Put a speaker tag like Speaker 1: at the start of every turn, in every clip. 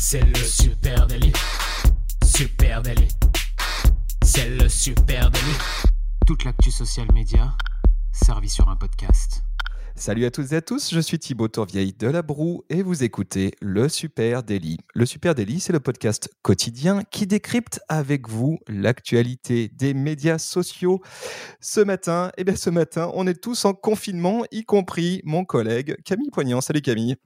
Speaker 1: C'est le super délit. Super délit. C'est le super délit. Toute l'actu social média servie sur un podcast.
Speaker 2: Salut à toutes et à tous, je suis Thibaut Tourvieille de La Broue et vous écoutez Le Super Daily. Le Super Daily, c'est le podcast quotidien qui décrypte avec vous l'actualité des médias sociaux. Ce matin, eh bien ce matin, on est tous en confinement, y compris mon collègue Camille Poignant. Salut Camille.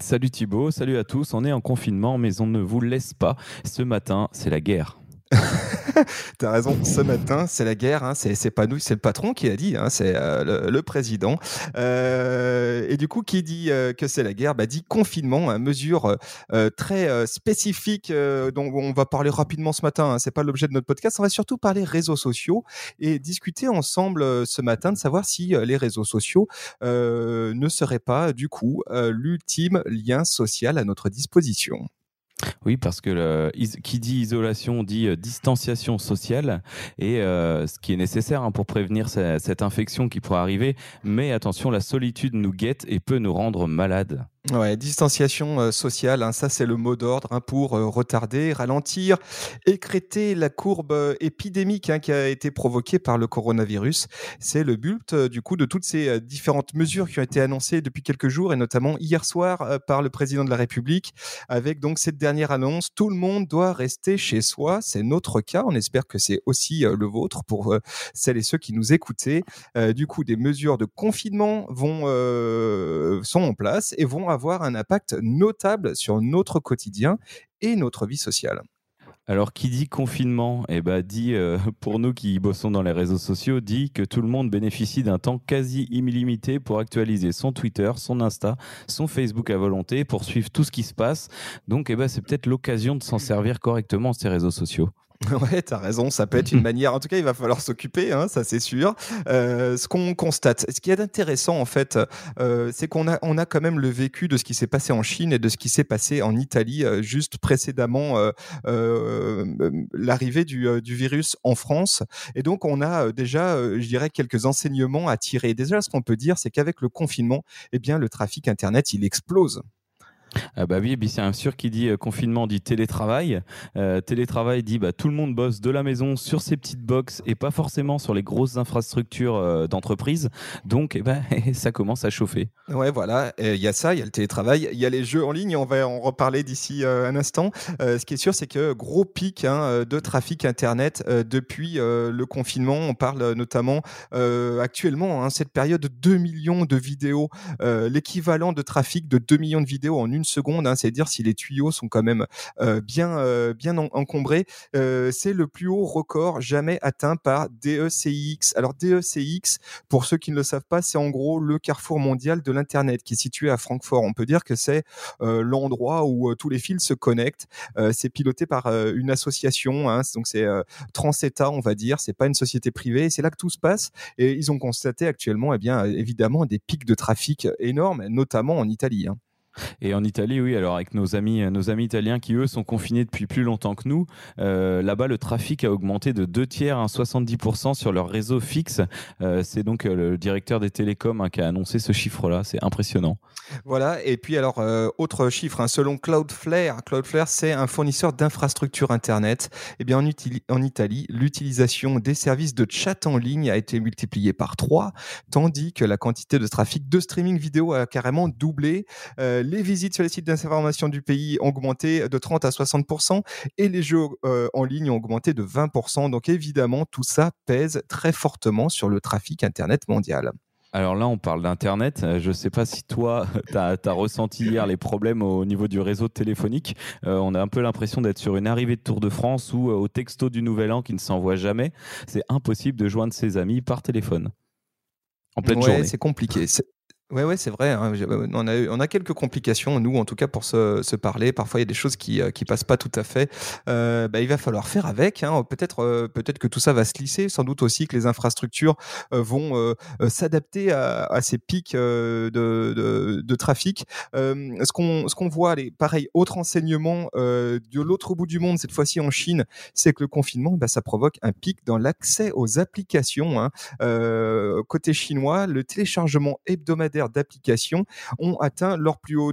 Speaker 3: Salut Thibaut, salut à tous. On est en confinement, mais on ne vous laisse pas. Ce matin, c'est la guerre.
Speaker 2: T'as raison, ce matin, c'est la guerre, hein. c'est pas nous, c'est le patron qui a dit, hein. c'est euh, le, président. Euh, et du coup, qui dit euh, que c'est la guerre? Bah, Dit confinement, une mesure très spécifique dont on va parler rapidement ce matin, hein. c'est pas l'objet de notre podcast, on va surtout parler réseaux sociaux et discuter ensemble ce matin de savoir si les réseaux sociaux ne seraient pas du coup l'ultime lien social à notre disposition.
Speaker 3: Oui, parce que qui dit isolation dit euh, distanciation sociale, et euh, ce qui est nécessaire hein, pour prévenir cette infection qui pourrait arriver. Mais attention, la solitude nous guette et peut nous rendre malades.
Speaker 2: Ouais, distanciation euh, sociale, hein, ça c'est le mot d'ordre hein, pour euh, retarder, ralentir, écréter la courbe euh, épidémique hein, qui a été provoquée par le coronavirus. C'est le but du coup de toutes ces différentes mesures qui ont été annoncées depuis quelques jours et notamment hier soir par le président de la République avec donc cette dernière annonce tout le monde doit rester chez soi. C'est notre cas, on espère que c'est aussi le vôtre pour celles et ceux qui nous écoutaient. du coup, des mesures de confinement vont sont en place et vont avoir un impact notable sur notre quotidien et notre vie sociale.
Speaker 3: Alors, qui dit confinement, eh ben, dit, euh, pour nous qui bossons dans les réseaux sociaux, dit que tout le monde bénéficie d'un temps quasi illimité pour actualiser son Twitter, son Insta, son Facebook à volonté, pour suivre tout ce qui se passe. Donc, eh ben, c'est peut-être l'occasion de s'en servir correctement, ces réseaux sociaux.
Speaker 2: Ouais, t'as raison, ça peut être une manière. En tout cas, il va falloir s'occuper, hein, ça c'est sûr. Euh, ce qu'on constate, ce qui est intéressant en fait, euh, c'est qu'on a, on a quand même le vécu de ce qui s'est passé en Chine et de ce qui s'est passé en Italie euh, juste précédemment l'arrivée du, du, virus en France. Et donc, on a déjà, je dirais, quelques enseignements à tirer. Déjà, ce qu'on peut dire, c'est qu'avec le confinement, eh bien, le trafic Internet, il explose.
Speaker 3: Ah bah oui, c'est sûr qui dit euh, confinement dit télétravail. Euh, télétravail dit bah, tout le monde bosse de la maison sur ses petites boxes et pas forcément sur les grosses infrastructures euh, d'entreprise. Donc eh ben, ça commence à chauffer.
Speaker 2: Ouais, voilà, il y a ça, il y a le télétravail, il y a les jeux en ligne, on va en reparler d'ici un instant. ce qui est sûr, c'est que gros pic hein, de trafic Internet depuis le confinement. On parle notamment actuellement, hein, cette période, de 2 millions de vidéos, l'équivalent de trafic de 2 millions de vidéos en une seconde, hein, c'est dire si les tuyaux sont quand même euh, bien, euh, bien encombrés. Euh, c'est le plus haut record jamais atteint par DECX. Alors DECX, pour ceux qui ne le savent pas, c'est en gros le carrefour mondial de l'Internet qui est situé à Francfort. On peut dire que c'est l'endroit où tous les fils se connectent. c'est piloté par une association, hein, donc c'est Transeta, on va dire. C'est pas une société privée. C'est là que tout se passe. Et ils ont constaté actuellement, eh bien, évidemment, des pics de trafic énormes, notamment en Italie. Hein.
Speaker 3: Et en Italie, oui, alors avec nos amis, nos amis italiens qui, eux, sont confinés depuis plus longtemps que nous, euh, là-bas, le trafic a augmenté de deux tiers, 70% sur leur réseau fixe. Euh, c'est donc euh, le directeur des télécoms hein, qui a annoncé ce chiffre-là. C'est impressionnant.
Speaker 2: Voilà, et puis alors, autre chiffre, hein, selon Cloudflare, Cloudflare, c'est un fournisseur d'infrastructures Internet. Et eh bien, en, Italie, l'utilisation des services de chat en ligne a été multipliée par 3, tandis que la quantité de trafic de streaming vidéo a carrément doublé les visites sur les sites d'information du pays ont augmenté de 30 à 60% et les jeux euh, en ligne ont augmenté de 20%. Donc évidemment, tout ça pèse très fortement sur le trafic Internet mondial.
Speaker 3: Alors là, on parle d'Internet. Euh, je ne sais pas si toi, tu as, ressenti hier les problèmes au niveau du réseau téléphonique. Euh, on a un peu l'impression d'être sur une arrivée de Tour de France ou au texto du Nouvel An qui ne s'envoie jamais. C'est impossible de joindre ses amis par téléphone.
Speaker 2: En pleine ouais, C'est compliqué. Ouais, ouais, c'est vrai. Hein. On, a, on a quelques complications, nous, en tout cas, pour se, se parler. Parfois, il y a des choses qui euh, qui passent pas tout à fait. Euh, bah, il va falloir faire avec. Hein. Peut-être euh, peut-être que tout ça va se lisser. Sans doute aussi que les infrastructures euh, vont s'adapter à, à, ces pics de, de, de, trafic. ce qu'on ce qu'on voit, les, pareil, autre enseignement de l'autre bout du monde, cette fois-ci en Chine, c'est que le confinement, bah, ça provoque un pic dans l'accès aux applications. Hein. côté chinois, le téléchargement hebdomadaire hebdomadaires d'applications ont atteint leur plus haut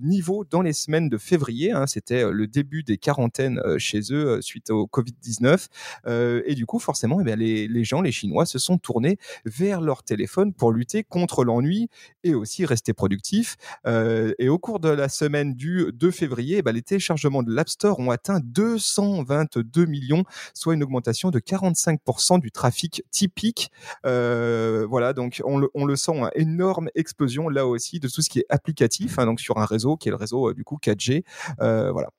Speaker 2: niveau dans les semaines de février. Hein. C'était le début des quarantaines chez eux suite au Covid-19. et du coup, forcément, eh les, les gens, les Chinois, se sont tournés vers leur téléphone pour lutter contre l'ennui et aussi rester productifs. et au cours de la semaine du 2 février, eh les téléchargements de l'App Store ont atteint 222 millions, soit une augmentation de 45% du trafic typique. Euh, voilà, donc on le, on le sent, une énorme explosion là aussi de tout ce qui est applicatif, hein, donc sur un réseau qui est le réseau euh, du coup 4G. Euh, voilà.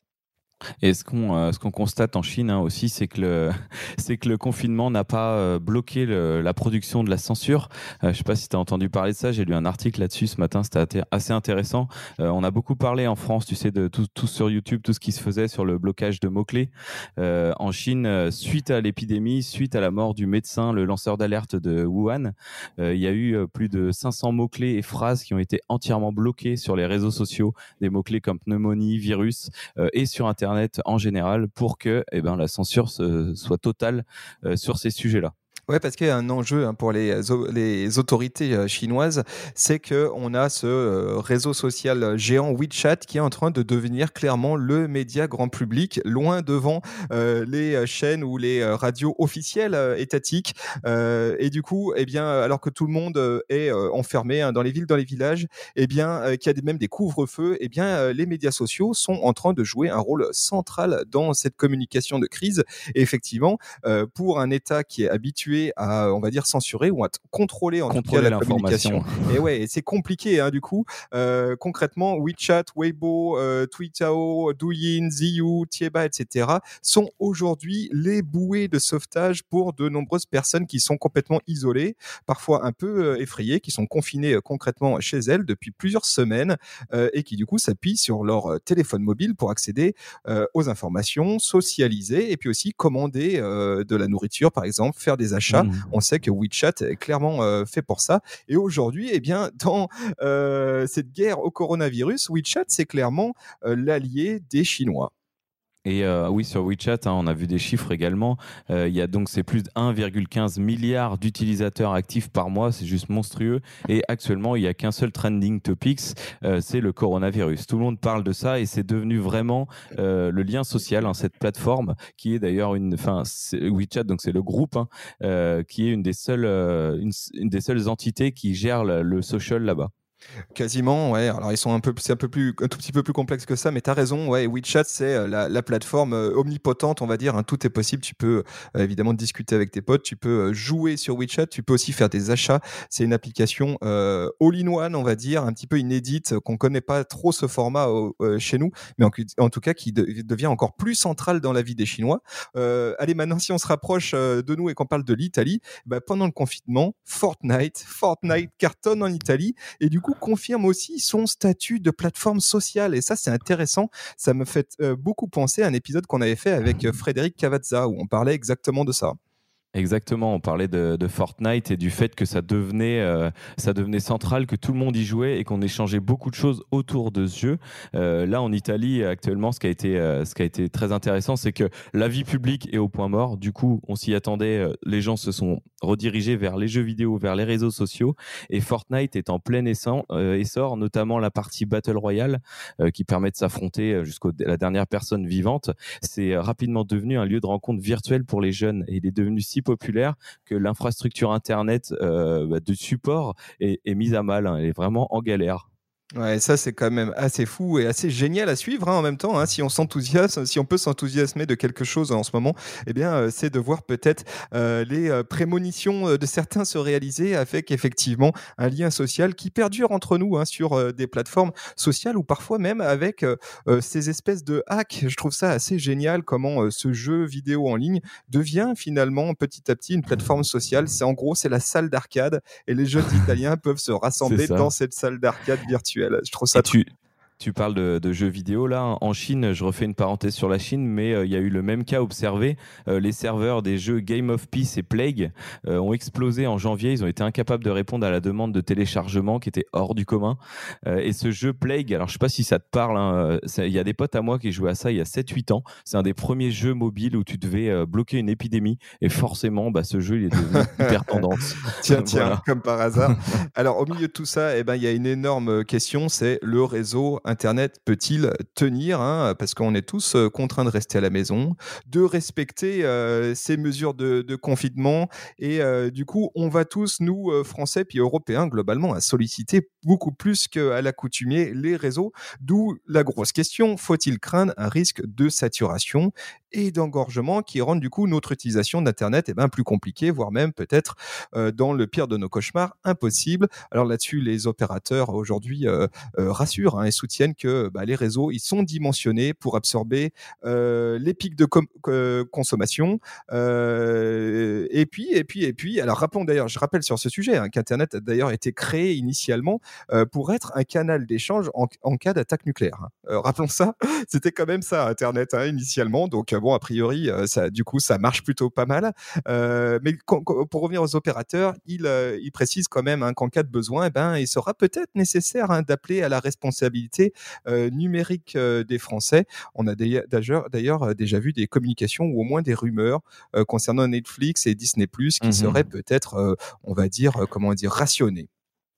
Speaker 3: Et ce qu'on euh, ce constate en Chine hein, aussi, c'est que le que le confinement n'a pas euh, bloqué la production de la censure. Euh, je sais pas si tu as entendu parler de ça. J'ai lu un article là-dessus ce matin. C'était assez intéressant. Euh, on a beaucoup parlé en France, tu sais, de tout, tout, sur YouTube, tout ce qui se faisait sur le blocage de mots clés en Chine suite à l'épidémie, suite à la mort du médecin, le lanceur d'alerte de Wuhan. il y a eu plus de 500 mots clés et phrases qui ont été entièrement bloqués sur les réseaux sociaux, des mots clés comme pneumonie, virus et sur Internet en général pour que eh ben, la censure soit totale euh, sur ces sujets-là.
Speaker 2: Ouais, parce qu'il y a un enjeu hein, pour les, les autorités euh, chinoises, c'est que on a ce euh, réseau social géant WeChat qui est en train de devenir clairement le média grand public, loin devant euh, les chaînes ou les radios officielles étatiques. et du coup, eh bien, alors que tout le monde est enfermé hein, dans les villes, dans les villages, eh bien, qu'il y a même des couvre-feux, eh bien, les médias sociaux sont en train de jouer un rôle central dans cette communication de crise. Et effectivement, pour un État qui est habitué à, on va dire, censurer ou à contrôler en tout cas la communication. Et ouais, c'est compliqué hein, du coup. Euh, concrètement, WeChat, Weibo, euh, Tweetao, Douyin, Ziyu, Tieba, etc. sont aujourd'hui les bouées de sauvetage pour de nombreuses personnes qui sont complètement isolées, parfois un peu euh, effrayées, qui sont confinées euh, concrètement chez elles depuis plusieurs semaines euh, et qui du coup s'appuient sur leur téléphone mobile pour accéder aux informations, socialiser et puis aussi commander de la nourriture par exemple, faire des achats Mmh. On sait que WeChat est clairement euh, fait pour ça. Et aujourd'hui, eh bien, dans euh, cette guerre au coronavirus, WeChat, c'est clairement euh, l'allié des Chinois.
Speaker 3: Et euh, oui, sur WeChat, hein, on a vu des chiffres également. Euh, il y a donc c'est plus de 1,15 milliard d'utilisateurs actifs par mois, c'est juste monstrueux. Et actuellement, il n'y a qu'un seul trending topics, euh, c'est le coronavirus. Tout le monde parle de ça et c'est devenu vraiment euh, le lien social, hein, cette plateforme qui est d'ailleurs une, enfin WeChat, donc c'est le groupe hein, euh, qui est une des seules, une, une, des seules entités qui gère le social là-bas.
Speaker 2: Quasiment, ouais. Alors ils sont un peu, c'est un peu plus, un tout petit peu plus complexe que ça, mais tu as raison. Ouais, WeChat c'est euh, la, la, plateforme euh, omnipotente, on va dire. Hein, tout est possible. Tu peux euh, évidemment discuter avec tes potes, tu peux jouer sur WeChat, tu peux aussi faire des achats. C'est une application euh, all-in-one, on va dire, un petit peu inédite, qu'on connaît pas trop ce format chez nous, mais en, tout cas qui de, devient encore plus central dans la vie des Chinois. allez, maintenant si on se rapproche de nous et qu'on parle de l'Italie, bah, pendant le confinement, Fortnite, Fortnite cartonne en Italie et du coup confirme aussi son statut de plateforme sociale. Et ça, c'est intéressant. Ça me fait euh, beaucoup penser à un épisode qu'on avait fait avec euh, Frédéric Cavazza, où on parlait exactement de ça.
Speaker 3: Exactement, on parlait de, Fortnite et du fait que ça devenait, euh, ça devenait central, que tout le monde y jouait et qu'on échangeait beaucoup de choses autour de ce jeu. Euh, là, en Italie, actuellement, ce qui a été, euh, ce qui a été très intéressant, c'est que la vie publique est au point mort. Du coup, on s'y attendait. Les gens se sont redirigés vers les jeux vidéo, vers les réseaux sociaux. Et Fortnite est en plein essor, essor notamment la partie Battle Royale qui permet de s'affronter jusqu'à la dernière personne vivante. C'est rapidement devenu un lieu de rencontre virtuel pour les jeunes et il est devenu si populaire que l'infrastructure Internet euh, bah, de support est, mise à mal. Hein, elle est vraiment en galère.
Speaker 2: Ouais, ça c'est quand même assez fou et assez génial à suivre hein, en même temps. Hein, si on s'enthousiasme, si on peut s'enthousiasmer de quelque chose en ce moment, eh bien, euh, c'est de voir peut-être euh, les euh, prémonitions de certains se réaliser avec effectivement un lien social qui perdure entre nous hein, sur des plateformes sociales ou parfois même avec ces espèces de hacks. Je trouve ça assez génial comment ce jeu vidéo en ligne devient finalement petit à petit une plateforme sociale. C'est en gros c'est la salle d'arcade et les jeunes Italiens peuvent se rassembler dans cette salle d'arcade virtuelle. Je trouve ça.
Speaker 3: tu, Tu parles de, jeux vidéo là. En Chine, je refais une parenthèse sur la Chine, mais euh, il y a eu le même cas observé. Euh, les serveurs des jeux Game of Peace et Plague euh, ont explosé en janvier. Ils ont été incapables de répondre à la demande de téléchargement qui était hors du commun. et ce jeu Plague, alors je sais pas si ça te parle, hein, il y a des potes à moi qui jouaient à ça il y a 7-8 ans. C'est un des premiers jeux mobiles où tu devais bloquer une épidémie. Et forcément, bah, ce jeu il est devenu hyper tendance.
Speaker 2: tiens, tiens, comme par hasard. Alors au milieu de tout ça, eh ben, il y a une énorme question, c'est le réseau Internet peut-il tenir hein, Parce qu'on est tous contraints de rester à la maison, de respecter ces mesures de, confinement. Et du coup, on va tous, nous, Français, puis Européens, globalement, à solliciter beaucoup plus qu'à l'accoutumée les réseaux. D'où la grosse question, faut-il craindre un risque de saturation et d'engorgement qui rendent du coup notre utilisation d'Internet eh ben, plus compliquée, voire même peut-être dans le pire de nos cauchemars, impossible? Alors là-dessus, les opérateurs aujourd'hui rassurent hein, et soutiennent que bah, les réseaux ils sont dimensionnés pour absorber euh, les pics de consommation. Euh, et puis et puis et puis alors rappelons d'ailleurs, je rappelle sur ce sujet hein, qu'Internet a d'ailleurs été créé initialement euh, pour être un canal d'échange en, cas d'attaque nucléaire. Hein. rappelons ça, c'était quand même ça Internet hein, initialement. Donc bon a priori ça du coup ça marche plutôt pas mal. mais pour revenir aux opérateurs, il, il précise quand même qu'en cas de besoin, eh ben, il sera peut-être nécessaire d'appeler à la responsabilité euh, numérique euh, des Français. On a d'ailleurs euh, déjà vu des communications ou au moins des rumeurs concernant Netflix et Disney Plus qui mmh seraient peut-être, on va dire, comment dire, rationnées.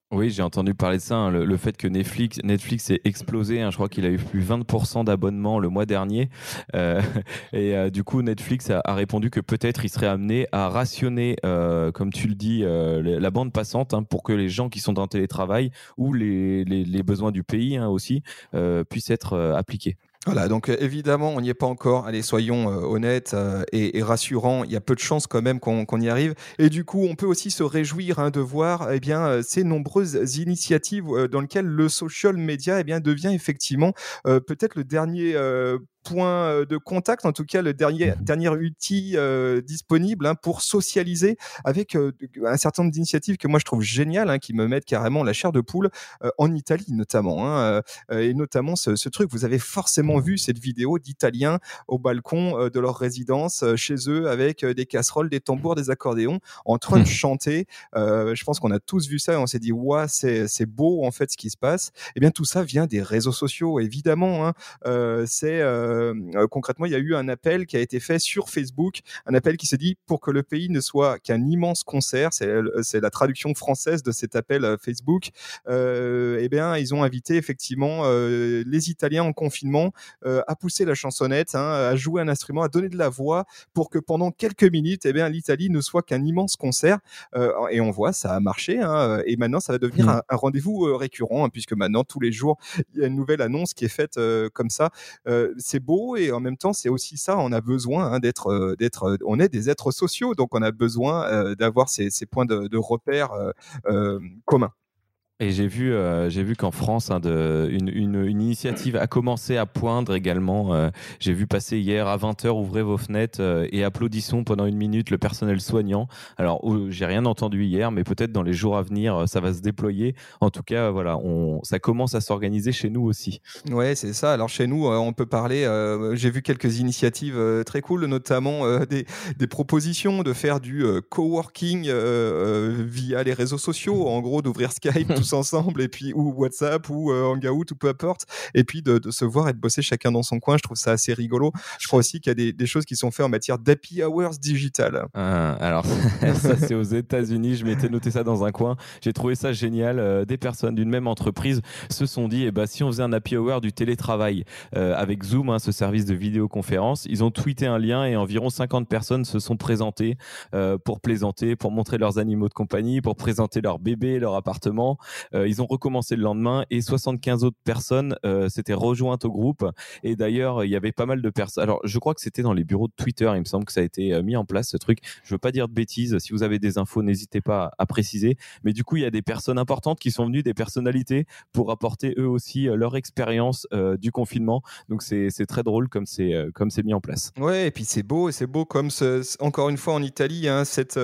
Speaker 3: Oui, j'ai entendu parler de ça, hein, le, fait que Netflix, Netflix est explosé. Hein, je crois qu'il a eu plus 20% d'abonnements le mois dernier. et du coup, Netflix a, répondu que peut-être il serait amené à rationner, comme tu le dis, la bande passante hein, pour que les gens qui sont en télétravail ou les besoins du pays aussi puissent être appliqués.
Speaker 2: Voilà, donc évidemment, on n'y est pas encore. Allez, soyons honnêtes et, rassurants. Il y a peu de chances quand même qu'on y arrive. Et du coup, on peut aussi se réjouir hein, de voir eh bien, ces nombreuses initiatives dans lesquelles le social media eh bien, devient effectivement peut-être le dernier point euh, de contact, en tout cas le dernier, mmh dernier outil euh, disponible hein, pour socialiser avec euh, un certain nombre d'initiatives que moi je trouve géniales, hein, qui me mettent carrément la chair de poule en Italie notamment. Hein, et notamment ce, ce, truc, vous avez forcément vu cette vidéo d'Italiens au balcon de leur résidence chez eux avec des casseroles, des tambours, des accordéons en train de mmh. chanter. je pense qu'on a tous vu ça et on s'est dit, ouais, c'est beau en fait ce qui se passe. Et eh bien tout ça vient des réseaux sociaux, évidemment. c'est euh, euh, concrètement, il y a eu un appel qui a été fait sur Facebook, un appel qui s'est dit pour que le pays ne soit qu'un immense concert, c'est la traduction française de cet appel euh, Facebook, eh bien, ils ont invité effectivement les Italiens en confinement à pousser la chansonnette, hein, à jouer un instrument, à donner de la voix pour que pendant quelques minutes, eh bien, l'Italie ne soit qu'un immense concert. et on voit, ça a marché. Hein, et maintenant, ça va devenir mmh. un, rendez-vous récurrent, hein, puisque maintenant, tous les jours, il y a une nouvelle annonce qui est faite comme ça. c'est et en même temps c'est aussi ça on a besoin hein, d'être euh, d'être euh, on est des êtres sociaux donc on a besoin euh, d'avoir ces, points de repère communs
Speaker 3: et j'ai vu, euh, j'ai vu qu'en France, hein, de, une, une, une, initiative a commencé à poindre également. Euh, j'ai vu passer hier à 20h, ouvrez vos fenêtres euh, et applaudissons pendant une minute le personnel soignant. Alors, j'ai rien entendu hier, mais peut-être dans les jours à venir, ça va se déployer. En tout cas, voilà, on, ça commence à s'organiser chez nous aussi.
Speaker 2: Ouais, c'est ça. Alors, chez nous, on peut parler. j'ai vu quelques initiatives très cool, notamment des, des, propositions de faire du coworking via les réseaux sociaux. En gros, d'ouvrir Skype, tout ensemble, et puis ou WhatsApp ou euh, Hangout ou peu importe, et puis de, se voir et de bosser chacun dans son coin. Je trouve ça assez rigolo. Je crois aussi qu'il y a des, choses qui sont faites en matière d'happy hours digital.
Speaker 3: Ah, alors ça c'est aux États-Unis. Je m'étais noté ça dans un coin. J'ai trouvé ça génial. Euh, des personnes d'une même entreprise se sont dit, eh ben, si on faisait un happy hour du télétravail euh, avec Zoom, hein, ce service de vidéoconférence, ils ont tweeté un lien et environ 50 personnes se sont présentées pour plaisanter, pour montrer leurs animaux de compagnie, pour présenter leur bébé, leur appartement. Euh, ils ont recommencé le lendemain et 75 autres personnes euh, s'étaient rejointes au groupe. Et d'ailleurs, il y avait pas mal de personnes. Alors, je crois que c'était dans les bureaux de Twitter. Il me semble que ça a été euh, mis en place ce truc. Je veux pas dire de bêtises. Si vous avez des infos, n'hésitez pas à préciser. Mais du coup, il y a des personnes importantes qui sont venues, des personnalités, pour apporter eux aussi leur expérience du confinement. Donc c'est très drôle comme c'est comme c'est mis en place.
Speaker 2: Ouais, et puis c'est beau, c'est beau comme ce, encore une fois en Italie, hein, cette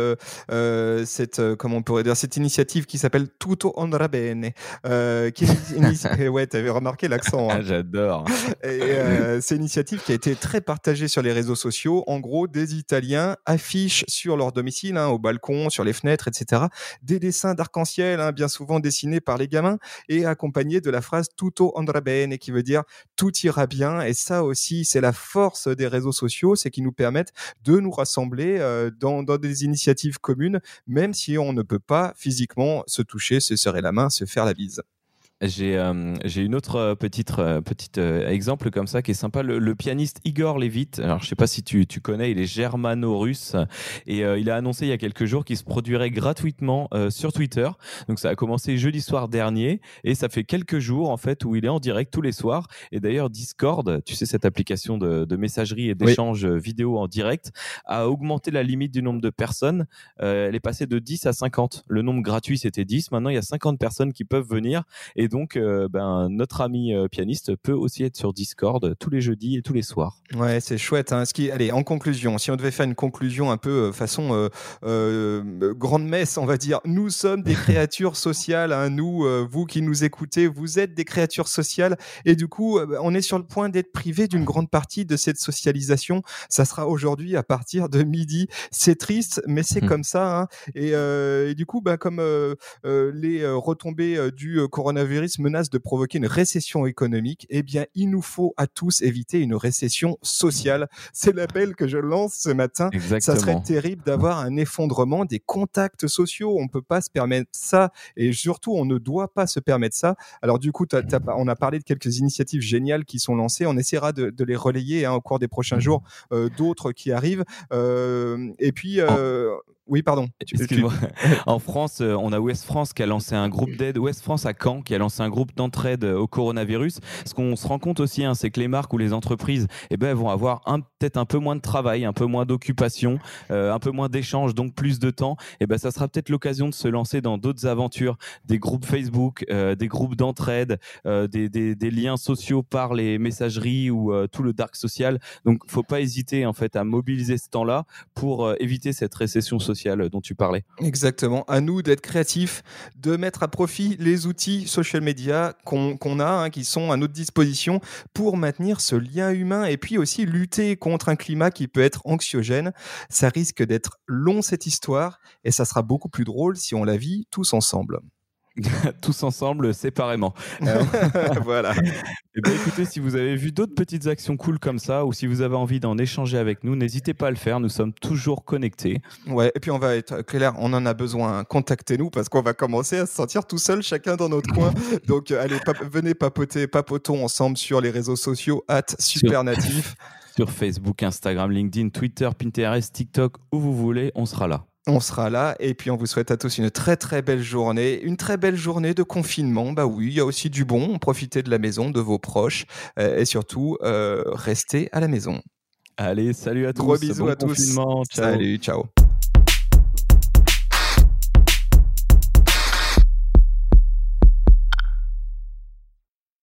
Speaker 2: cette comment on pourrait dire cette initiative qui s'appelle Tutto on bene, euh, qui est ouais, tu avais remarqué l'accent.
Speaker 3: Hein. Ah, j'adore.
Speaker 2: Euh, c'est une initiative qui a été très partagée sur les réseaux sociaux. En gros, des Italiens affichent sur leur domicile, hein, au balcon, sur les fenêtres, etc., des dessins d'arc-en-ciel, hein, bien souvent dessinés par les gamins, et accompagnés de la phrase tutto andrà bene, qui veut dire tout ira bien. Et ça aussi, c'est la force des réseaux sociaux, c'est qu'ils nous permettent de nous rassembler euh, dans, dans des initiatives communes, même si on ne peut pas physiquement se toucher, se serrer la se faire la bise.
Speaker 3: J'ai euh, j'ai une autre euh, petite euh, petite exemple comme ça qui est sympa. Le, pianiste Igor Levit. Alors je sais pas si tu, tu connais, il est germano-russe et il a annoncé il y a quelques jours qu'il se produirait gratuitement sur Twitter. Donc ça a commencé jeudi soir dernier et ça fait quelques jours en fait où il est en direct tous les soirs. Et d'ailleurs Discord, tu sais cette application de, de messagerie et d'échange vidéo en direct, a augmenté la limite du nombre de personnes. elle est passée de 10 à 50. Le nombre gratuit c'était 10. Maintenant il y a 50 personnes qui peuvent venir et donc, euh, ben, notre ami euh, pianiste peut aussi être sur Discord tous les jeudis et tous les soirs.
Speaker 2: Ouais, c'est chouette. Hein. Ce qui... Allez, en conclusion, si on devait faire une conclusion un peu euh, façon grande messe, on va dire, nous sommes des créatures sociales. Hein. Nous, vous qui nous écoutez, vous êtes des créatures sociales. Et du coup, on est sur le point d'être privé d'une grande partie de cette socialisation. Ça sera aujourd'hui à partir de midi. C'est triste, mais c'est mmh. comme ça. Hein. Et, du coup, ben, comme les retombées du coronavirus menace de provoquer une récession économique, eh bien, il nous faut à tous éviter une récession sociale. C'est l'appel que je lance ce matin. Ça serait terrible d'avoir un effondrement des contacts sociaux. On peut pas se permettre ça et surtout, on ne doit pas se permettre ça. Alors du coup, on a parlé de quelques initiatives géniales qui sont lancées. On essaiera de, les relayer hein, au cours des prochains mmh. jours. Euh, d'autres qui arrivent. Euh, et puis, euh, oui, pardon.
Speaker 3: Excuse-moi. en France, on a Ouest France qui a lancé un groupe d'aide, Ouest France à Caen qui a lancé un groupe d'entraide au coronavirus. Ce qu'on se rend compte aussi, hein, c'est que les marques ou les entreprises, eh ben, vont avoir peut-être un peu moins de travail, un peu moins d'occupation, euh, un peu moins d'échanges, donc plus de temps. Eh ben, ça sera peut-être l'occasion de se lancer dans d'autres aventures, des groupes Facebook, euh, des groupes d'entraide, des, des, liens sociaux par les messageries ou tout le dark social. Donc, faut pas hésiter en fait à mobiliser ce temps-là pour éviter cette récession sociale dont tu parlais.
Speaker 2: Exactement. À nous d'être créatifs, de mettre à profit les outils social media qu'on a, hein, qui sont à notre disposition pour maintenir ce lien humain et puis aussi lutter contre un climat qui peut être anxiogène. Ça risque d'être long cette histoire et ça sera beaucoup plus drôle si on la vit tous ensemble.
Speaker 3: tous ensemble, séparément. Euh, voilà. Et eh bien, écoutez, si vous avez vu d'autres petites actions cool comme ça, ou si vous avez envie d'en échanger avec nous, n'hésitez pas à le faire. Nous sommes toujours connectés.
Speaker 2: Ouais, et puis on va être clair, on en a besoin. Contactez-nous parce qu'on va commencer à se sentir tout seul, chacun dans notre coin. Donc, euh, allez, venez papoter, papotons ensemble sur les réseaux sociaux, at supernatif.
Speaker 3: sur Facebook, Instagram, LinkedIn, Twitter, Pinterest, TikTok, où vous voulez, on sera là.
Speaker 2: On sera là et puis on vous souhaite à tous une très très belle journée, une très belle journée de confinement. Bah oui, il y a aussi du bon. Profitez de la maison, de vos proches euh, et surtout euh, restez à la maison.
Speaker 3: Allez, salut à tous.
Speaker 2: Gros bisous à tous.
Speaker 3: Ciao.
Speaker 2: Salut, ciao.